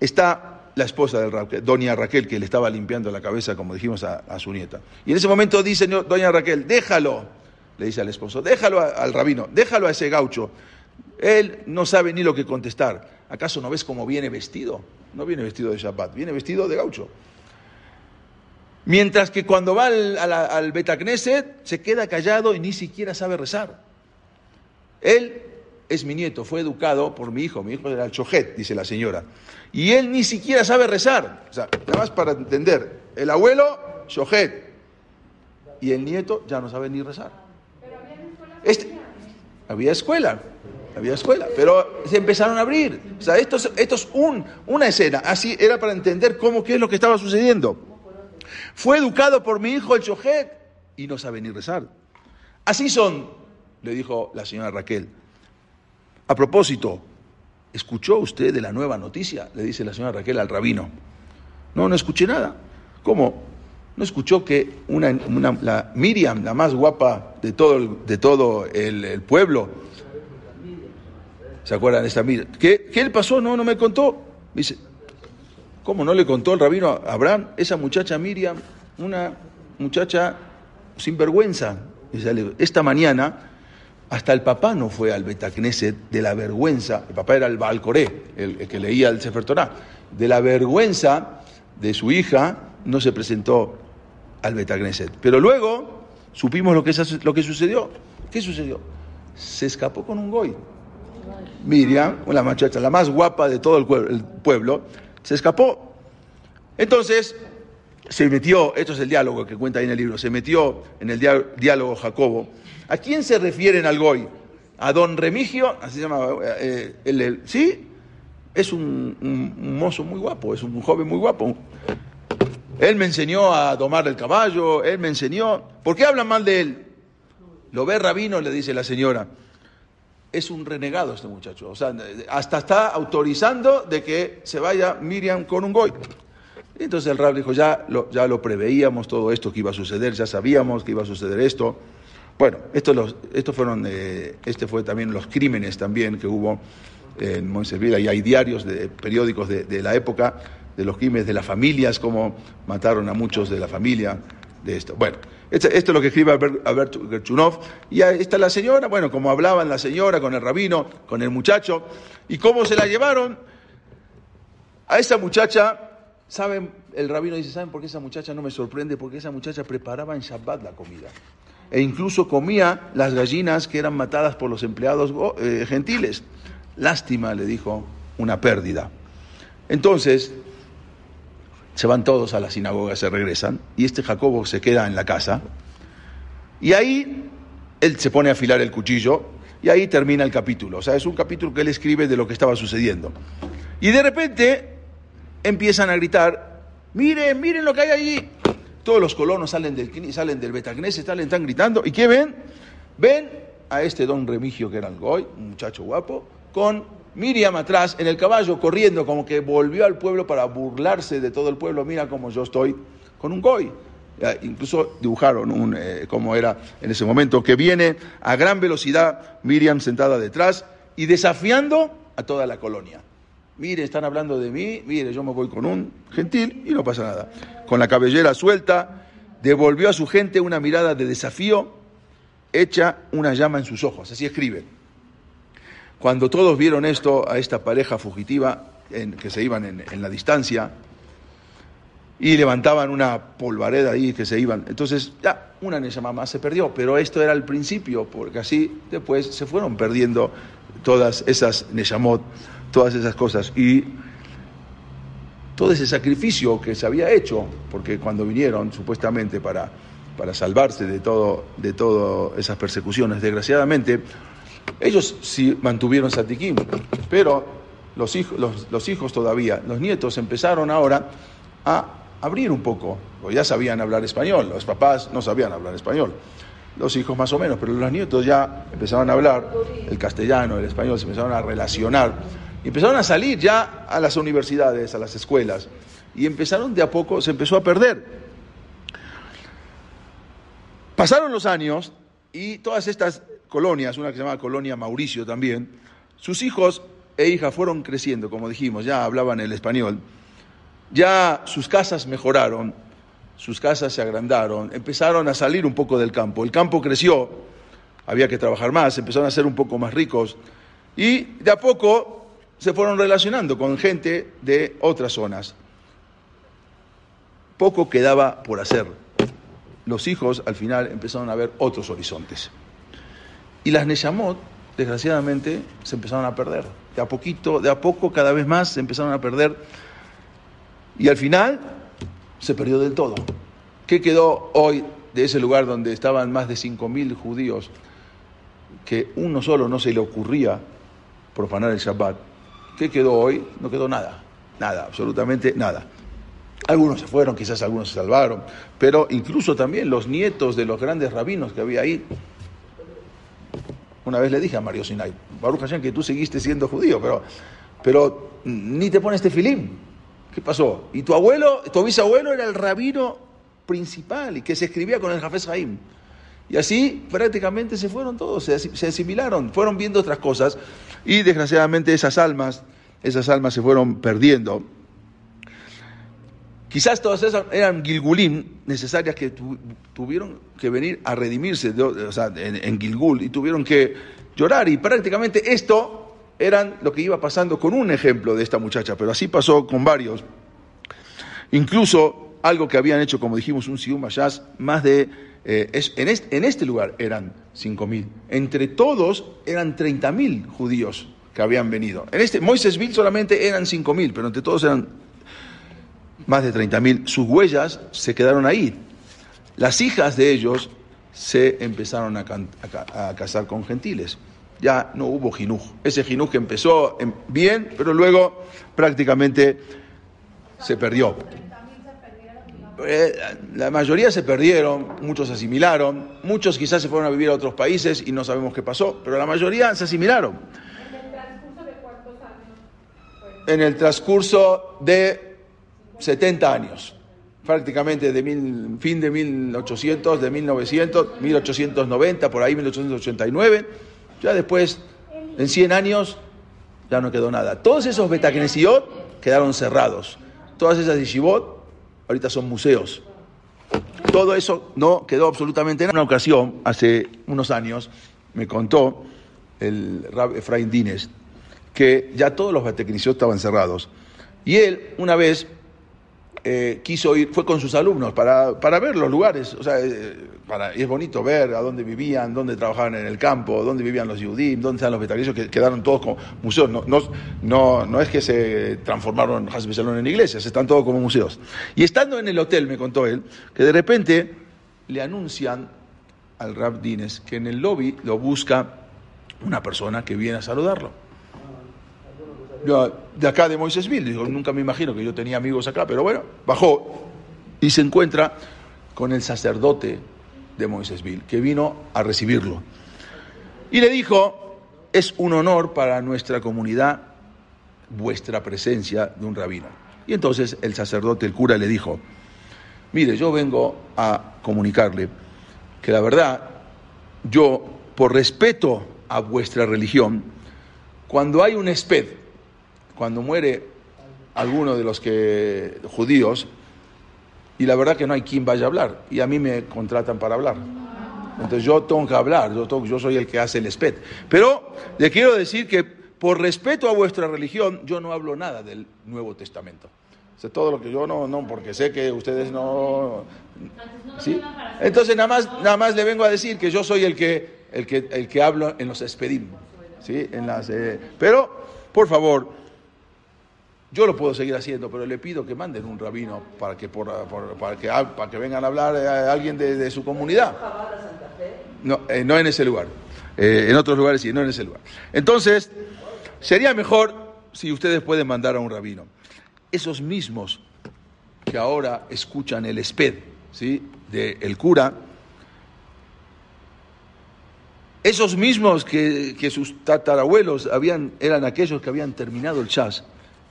Speaker 1: está la esposa de doña Raquel, que le estaba limpiando la cabeza, como dijimos, a, su nieta. Y en ese momento dice doña Raquel, déjalo, le dice al esposo, déjalo al rabino, déjalo a ese gaucho. Él no sabe ni lo que contestar. ¿Acaso no ves cómo viene vestido? No viene vestido de Shabbat, viene vestido de gaucho. Mientras que cuando va al, a la- al Betacneset se queda callado y ni siquiera sabe rezar. Él es mi nieto, fue educado por mi hijo, mi hijo era el chojet, dice la señora. Y él ni siquiera sabe rezar. O sea, nada más para entender, el abuelo, chojet, y el nieto ya no sabe ni rezar. Este- había escuela, había escuela, pero se empezaron a abrir. O sea, esto es, una escena, así era para entender cómo, qué es lo que estaba sucediendo. Fue educado por mi hijo el chojet y no sabe ni rezar. Así son, le dijo la señora Raquel. A propósito, ¿escuchó usted de la nueva noticia? Le dice la señora Raquel al rabino. No, no escuché nada. ¿Cómo? ¿No escuchó que una, la Miriam, la más guapa de todo el, de todo el, pueblo, ¿se acuerdan de esta Miriam? ¿Qué, ¿Qué le pasó? No, no me contó. Dice, ¿cómo no le contó el rabino a Abraham? Esa muchacha Miriam, una muchacha sin vergüenza. Esta mañana hasta el papá no fue al Betacneset de la vergüenza, el papá era el Baal Coré, el, que leía el Sefer Torah, de la vergüenza de su hija no se presentó al Betacneset. Pero luego supimos lo que, lo que sucedió. ¿Qué sucedió? Se escapó con un goy. Miriam, la muchacha, la más guapa de todo el, pueblo- el pueblo, se escapó. Entonces, se metió, esto es el diálogo que cuenta ahí en el libro, se metió en el diálogo Jacobo. ¿A quién se refieren al Goy? A don Remigio, así se llama, eh, el- ¿sí? Es un, mozo muy guapo, es un joven muy guapo. Él me enseñó a domar el caballo, él me enseñó. ¿Por qué hablan mal de él? Lo ve rabino, le dice la señora. Es un renegado este muchacho. O sea, hasta está autorizando de que se vaya Miriam con un goy. Entonces el rab dijo, ya ya lo preveíamos todo esto que iba a suceder, ya sabíamos que iba a suceder esto. Bueno, estos fueron, eh, este fue también los crímenes también que hubo en Monservila y hay diarios de periódicos de, la época de los crímenes de las familias, cómo mataron a muchos de la familia de esto. Bueno, esto, esto es lo que escribe Albert, Albert Gerchunov. Y ahí está la señora, bueno, como hablaban la señora con el rabino, con el muchacho, y cómo se la llevaron a esa muchacha. ¿Saben? El rabino dice, ¿saben por qué esa muchacha no me sorprende? Porque esa muchacha preparaba en Shabbat la comida. E incluso comía las gallinas que eran matadas por los empleados eh, gentiles. Lástima, le dijo, una pérdida. Entonces, se van todos a la sinagoga, se regresan, y este Jacobo se queda en la casa, y ahí él se pone a afilar el cuchillo, y ahí termina el capítulo. O sea, es un capítulo que él escribe de lo que estaba sucediendo. Y de repente empiezan a gritar, miren, miren lo que hay allí. Todos los colonos salen del, salen del Betagnes, salen, están gritando, ¿y qué ven? Ven a este don Remigio, que era el Goy, un muchacho guapo, con Miriam atrás, en el caballo, corriendo, como que volvió al pueblo para burlarse de todo el pueblo. Mira cómo yo estoy con un Goy. Incluso dibujaron un, eh, cómo era en ese momento, que viene a gran velocidad Miriam sentada detrás y desafiando a toda la colonia. Mire, están hablando de mí, mire, yo me voy con un gentil y no pasa nada. Con la cabellera suelta, devolvió a su gente una mirada de desafío, hecha una llama en sus ojos. Así escribe. Cuando todos vieron esto, a esta pareja fugitiva en- que se iban en, la distancia y levantaban una polvareda ahí que se iban, entonces ya una Neshama más se perdió, pero esto era el principio, porque así después se fueron perdiendo todas esas Neshamot, todas esas cosas. Y todo ese sacrificio que se había hecho, porque cuando vinieron supuestamente para, para salvarse de todo, de todas esas persecuciones, desgraciadamente, ellos sí mantuvieron Satikim, pero los hijos, los, hijos todavía, los nietos empezaron ahora a abrir un poco, porque ya sabían hablar español, los papás no sabían hablar español, los hijos más o menos, pero los nietos ya empezaron a hablar el castellano, el español, se empezaron a relacionar, empezaron a salir ya a las universidades, a las escuelas, y empezaron de a poco, se empezó a perder. Pasaron los años y todas estas colonias, una que se llama Colonia Mauricio también, sus hijos e hijas fueron creciendo, como dijimos, ya hablaban el español. ya sus casas mejoraron, sus casas se agrandaron, empezaron a salir un poco del campo. El campo creció, había que trabajar más, empezaron a ser un poco más ricos y de a poco se fueron relacionando con gente de otras zonas. Poco quedaba por hacer. Los hijos al final empezaron a ver otros horizontes. Y las Neyamot, desgraciadamente, se empezaron a perder. De a poquito, de a poco, cada vez más se empezaron a perder. Y al final se perdió del todo. ¿Qué quedó hoy de ese lugar donde estaban más de 5.000 judíos que uno solo no se le ocurría profanar el Shabbat? ¿Qué quedó hoy? No quedó nada, nada, absolutamente nada. Algunos se fueron, quizás algunos se salvaron, pero incluso también los nietos de los grandes rabinos que había ahí. Una vez le dije a Mario Sinai, Baruch Hashem, que tú seguiste siendo judío, pero, pero ni te pones tefilín. ¿Qué pasó? Y tu abuelo, tu bisabuelo era el rabino principal y que se escribía con el Jafes Haim. Y así prácticamente se fueron todos, se, asimilaron, fueron viendo otras cosas y desgraciadamente esas almas, esas almas se fueron perdiendo. Quizás todas esas eran Gilgulim necesarias que tu, tuvieron que venir a redimirse o sea, en, Gilgul y tuvieron que llorar. Y prácticamente esto eran lo que iba pasando con un ejemplo de esta muchacha, pero así pasó con varios. Incluso algo que habían hecho, como dijimos, un Sium más de. Eh, es, en, este, lugar eran 5.000. Entre todos eran 30.000 judíos que habían venido. En este Moisésville solamente eran 5.000, pero entre todos eran más de 30.000. Sus huellas se quedaron ahí. Las hijas de ellos se empezaron a, casar con gentiles. Ya no hubo jinuj. Ese jinuj empezó bien, pero luego prácticamente se perdió. La mayoría se perdieron, muchos se asimilaron, muchos quizás se fueron a vivir a otros países y no sabemos qué pasó, pero la mayoría se asimilaron.
Speaker 2: ¿En el transcurso de cuántos años?
Speaker 1: En el transcurso de 70 años, prácticamente de mil, fin de 1800, de 1900, 1890, por ahí 1889, ya después, en 100 años, ya no quedó nada. Todos esos Betacnesiot quedaron cerrados. Todas esas yeshivot ahorita son museos. Todo eso no quedó absolutamente. En una ocasión, hace unos años, me contó el Rab Efraín Dines que ya todos los Betacnesiot estaban cerrados. Y él, una vez, eh, quiso ir, fue con sus alumnos para, para ver los lugares, o sea, eh, y es bonito ver a dónde vivían, dónde trabajaban en el campo, dónde vivían los Yudim, dónde están los vegetarios que quedaron todos como museos. No, no, no, no es que se transformaron en iglesias, están todos como museos. Y estando en el hotel, me contó él, que de repente le anuncian al Rab Dines que en el lobby lo busca una persona que viene a saludarlo. De acá de Moisésville, digo, nunca me imagino que yo tenía amigos acá, pero bueno, bajó y se encuentra con el sacerdote de Moisésville, que vino a recibirlo. Y le dijo, es un honor para nuestra comunidad vuestra presencia de un rabino. Y entonces el sacerdote, el cura, le dijo, mire, yo vengo a comunicarle que la verdad, yo, por respeto a vuestra religión, cuando hay un esped, cuando muere alguno de los que judíos, y la verdad que no hay quien vaya a hablar, y a mí me contratan para hablar. Entonces yo tengo que hablar, yo, tengo, yo soy el que hace el esped. Pero le quiero decir que por respeto a vuestra religión, yo no hablo nada del Nuevo Testamento. O todo lo que yo no, no, porque sé que ustedes no... ¿sí? Entonces nada más, nada más le vengo a decir que yo soy el que, el que, el que hablo en los espedim. ¿sí? En las, eh, pero, por favor, yo lo puedo seguir haciendo, pero le pido que manden un rabino para que, por, para que, para que vengan a hablar a alguien de, de su comunidad. No, eh, no en ese lugar. Eh, en otros lugares sí, no en ese lugar. Entonces, sería mejor si ustedes pueden mandar a un rabino. Esos mismos que ahora escuchan el esped ¿sí? del el cura, esos mismos que, que sus tatarabuelos habían, eran aquellos que habían terminado el chas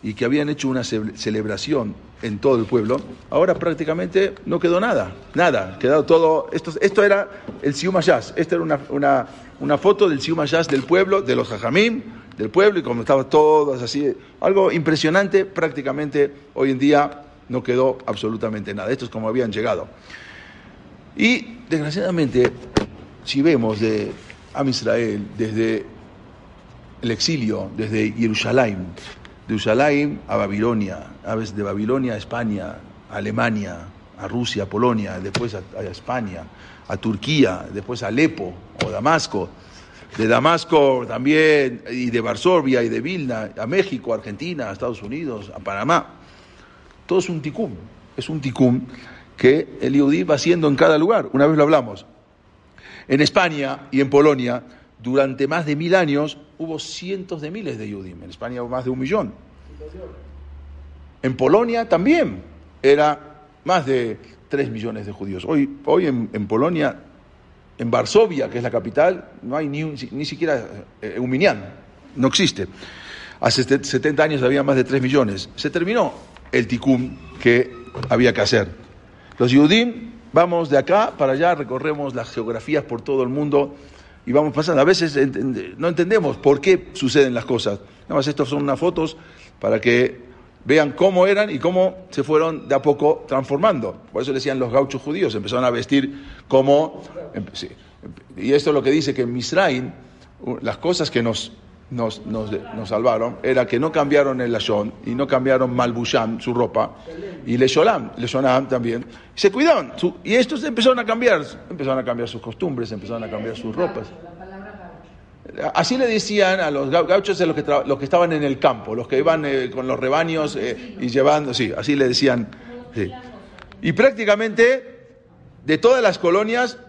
Speaker 1: y que habían hecho una celebración en todo el pueblo, ahora prácticamente no quedó nada, nada, quedado todo, esto, esto era el Siumayas, esta era una, una, una, foto del Siumayas del pueblo, de los Jajamim, del pueblo, y como estaban todos así, algo impresionante, prácticamente hoy en día no quedó absolutamente nada. Esto es como habían llegado. Y desgraciadamente, si vemos de Am Israel desde el exilio, desde Jerusalén, de Jerusalén a Babilonia, a veces de Babilonia a España, a Alemania, a Rusia, a Polonia, después a, España, a Turquía, después a Alepo o Damasco, de Damasco también, y de Varsovia y de Vilna, a México, a Argentina, a Estados Unidos, a Panamá. Todo es un ticum, es un ticum que el Yehudí va haciendo en cada lugar. Una vez lo hablamos. En España y en Polonia, durante más de mil años, hubo cientos de miles de Yudim. En España hubo más de un millón. En Polonia también era más de tres millones de judíos. Hoy, hoy en, en Polonia, en Varsovia, que es la capital, no hay ni, un- ni siquiera eh, un minyan, no existe. Hace 70 años había más de 3 millones. Se terminó el ticum que había que hacer. Los Yudim, vamos de acá para allá, recorremos las geografías por todo el mundo y vamos pasando. A veces no entendemos por qué suceden las cosas. Nada más, estos son unas fotos para que vean cómo eran y cómo se fueron de a poco transformando. Por eso le decían los gauchos judíos, empezaron a vestir como... em-. Y esto es lo que dice que en Misraim, las cosas que nos, nos, nos, nos salvaron, era que no cambiaron el lashon y no cambiaron malbusham, su ropa, y le sholam, le shonam también. Se cuidaban. Su- y estos empezaron a cambiar, empezaron a cambiar sus costumbres, empezaron a cambiar sus ropas. Así le decían a los gau- gauchos los que, los que estaban en el campo, los que iban eh, con los rebaños eh, y llevando, sí, así le decían. sí. Y prácticamente de todas las colonias,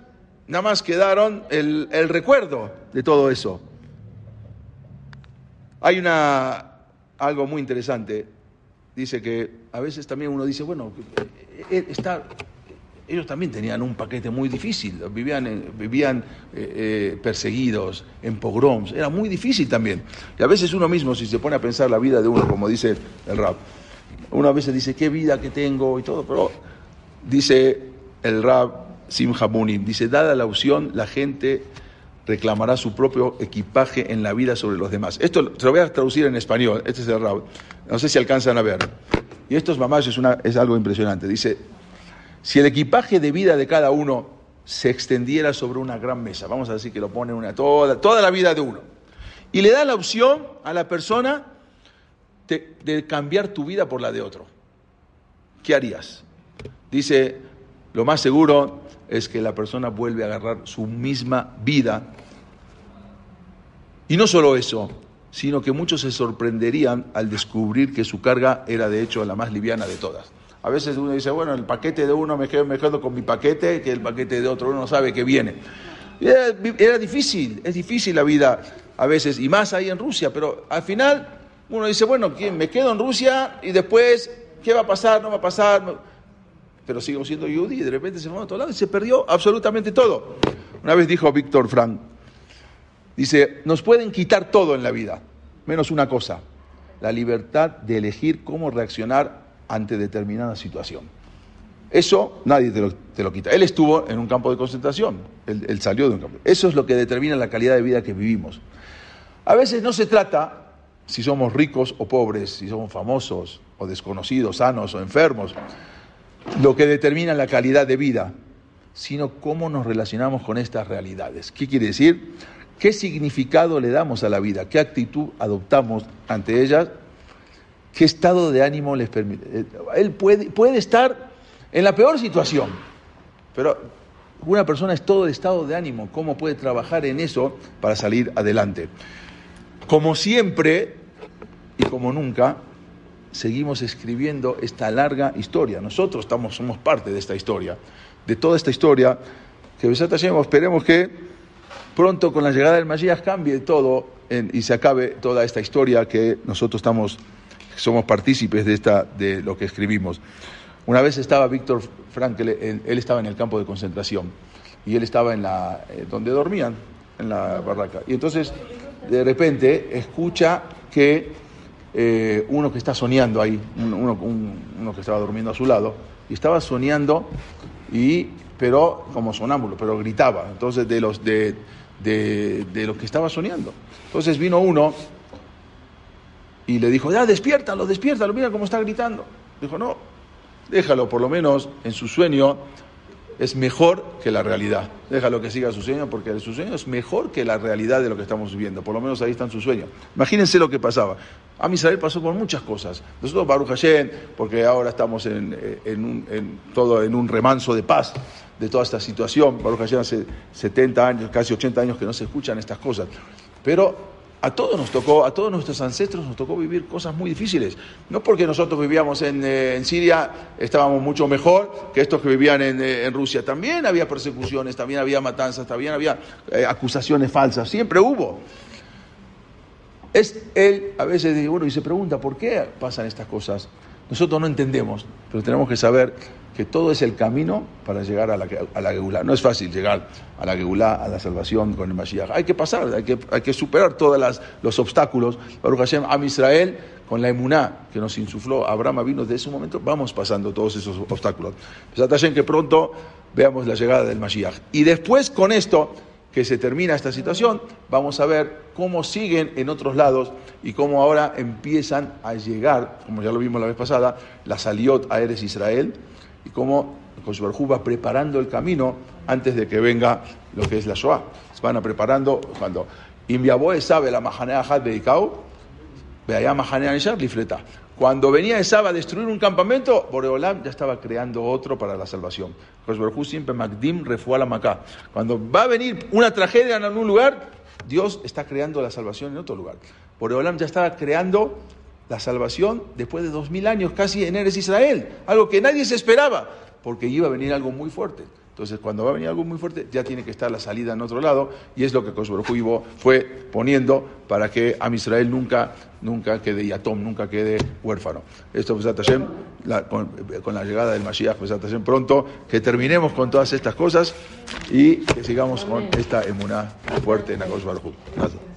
Speaker 1: nada más quedaron el, el recuerdo de todo eso. Hay una algo muy interesante. Dice que a veces también uno dice, bueno, eh, eh, ellos también tenían un paquete muy difícil, vivían, vivían eh, perseguidos, en pogroms, era muy difícil también. Y a veces uno mismo, si se pone a pensar la vida de uno, como dice el rap, uno a veces dice, qué vida que tengo y todo, pero dice el rap Simha Munim, dice, dada la opción, la gente reclamará su propio equipaje en la vida sobre los demás. Esto se lo voy a traducir en español, este es el rap, no sé si alcanzan a ver. Y esto es mamás, es, una, es algo impresionante. Dice, si el equipaje de vida de cada uno se extendiera sobre una gran mesa, vamos a decir que lo pone una, toda, toda la vida de uno, y le da la opción a la persona de cambiar tu vida por la de otro, ¿qué harías? Dice, lo más seguro es que la persona vuelve a agarrar su misma vida. Y no solo eso, sino que muchos se sorprenderían al descubrir que su carga era de hecho la más liviana de todas. A veces uno dice, bueno, el paquete de uno me quedo, me quedo con mi paquete, que el paquete de otro uno no sabe que viene. Era, difícil, es difícil la vida a veces, y más ahí en Rusia, pero al final uno dice, bueno, me quedo en Rusia y después, ¿qué va a pasar? ¿No va a pasar? Pero sigo siendo yudí y de repente se fue a otro lado y se perdió absolutamente todo. Una vez dijo Víctor Frank, dice, nos pueden quitar todo en la vida, menos una cosa, la libertad de elegir cómo reaccionar ante determinada situación. Eso nadie te lo, te lo quita. Él estuvo en un campo de concentración, él, él salió de un campo. Eso es lo que determina la calidad de vida que vivimos. A veces no se trata si somos ricos o pobres, si somos famosos o desconocidos, sanos o enfermos lo que determina la calidad de vida, sino cómo nos relacionamos con estas realidades. ¿Qué quiere decir? ¿Qué significado le damos a la vida? ¿Qué actitud adoptamos ante ellas? ¿Qué estado de ánimo les permite? Él puede, puede estar en la peor situación, pero una persona es todo de estado de ánimo. ¿Cómo puede trabajar en eso para salir adelante? Como siempre y como nunca, seguimos escribiendo esta larga historia. Nosotros estamos, somos parte de esta historia, de toda esta historia, que esperemos que pronto con la llegada del Mashiach cambie todo y se acabe toda esta historia que nosotros estamos, somos partícipes de, esta, de lo que escribimos. Una vez estaba Víctor Frankl, él, él estaba en el campo de concentración y él estaba en la, eh, donde dormían, en la barraca. Y entonces, de repente, escucha que eh, uno que está soñando ahí, un- uno, un- uno que estaba durmiendo a su lado, y estaba soñando, y, pero como sonámbulo, pero gritaba, entonces de los, de, de, que estaba soñando. Entonces vino uno y le dijo, ya despiértalo, despiértalo, mira cómo está gritando. Dijo, no, Déjalo, por lo menos en su sueño es mejor que la realidad. Déjalo que siga su sueño porque su sueño es mejor que la realidad de lo que estamos viviendo. Por lo menos ahí está en su sueño. Imagínense lo que pasaba. A Israel pasó por muchas cosas. Nosotros, Baruch Hashem, porque ahora estamos en, un, en, todo en un remanso de paz de toda esta situación. Baruch Hashem hace 70 años, casi 80 años que no se escuchan estas cosas. Pero a todos nos tocó, a todos nuestros ancestros nos tocó vivir cosas muy difíciles. No porque nosotros vivíamos en, eh, Siria, estábamos mucho mejor que estos que vivían eh, en, Rusia. También había persecuciones, también había matanzas, también había eh, acusaciones falsas, siempre hubo. Es él, a veces bueno, y se pregunta, ¿por qué pasan estas cosas? Nosotros no entendemos, pero tenemos que saber que todo es el camino para llegar a la, a la No es fácil llegar a la Geulá, a la salvación con el Mashiach. Hay que pasar, hay que, hay que superar todos los obstáculos. Baruch Hashem, Am Israel, con la emuná que nos insufló Abraham vino de ese momento, vamos pasando todos esos obstáculos. Hashem, que pronto veamos la llegada del Mashiach. Y después con esto, que se termina esta situación, vamos a ver cómo siguen en otros lados y cómo ahora empiezan a llegar, como ya lo vimos la vez pasada, la saliot a Eres Israel, y cómo Josué va preparando el camino antes de que venga lo que es la Shoah. Se van a preparando cuando Imbiaboe sabe la Mahanea de Lifleta. Cuando venía Esab a destruir un campamento, Boreolam ya estaba creando otro para la salvación. Josué siempre Magdim Macá. Cuando va a venir una tragedia en algún lugar, Dios está creando la salvación en otro lugar. Boreolam ya estaba creando la salvación después de dos mil años casi en Eres Israel, algo que nadie se esperaba, porque iba a venir algo muy fuerte. Entonces, cuando va a venir algo muy fuerte, ya tiene que estar la salida en otro lado, y es lo que Kosovo fue poniendo para que a Israel nunca, nunca quede yatom, nunca quede huérfano. Esto, pues, la, con, con, la llegada del Mashiach, pues, pronto, que terminemos con todas estas cosas y que sigamos con esta emuná fuerte en la Gracias.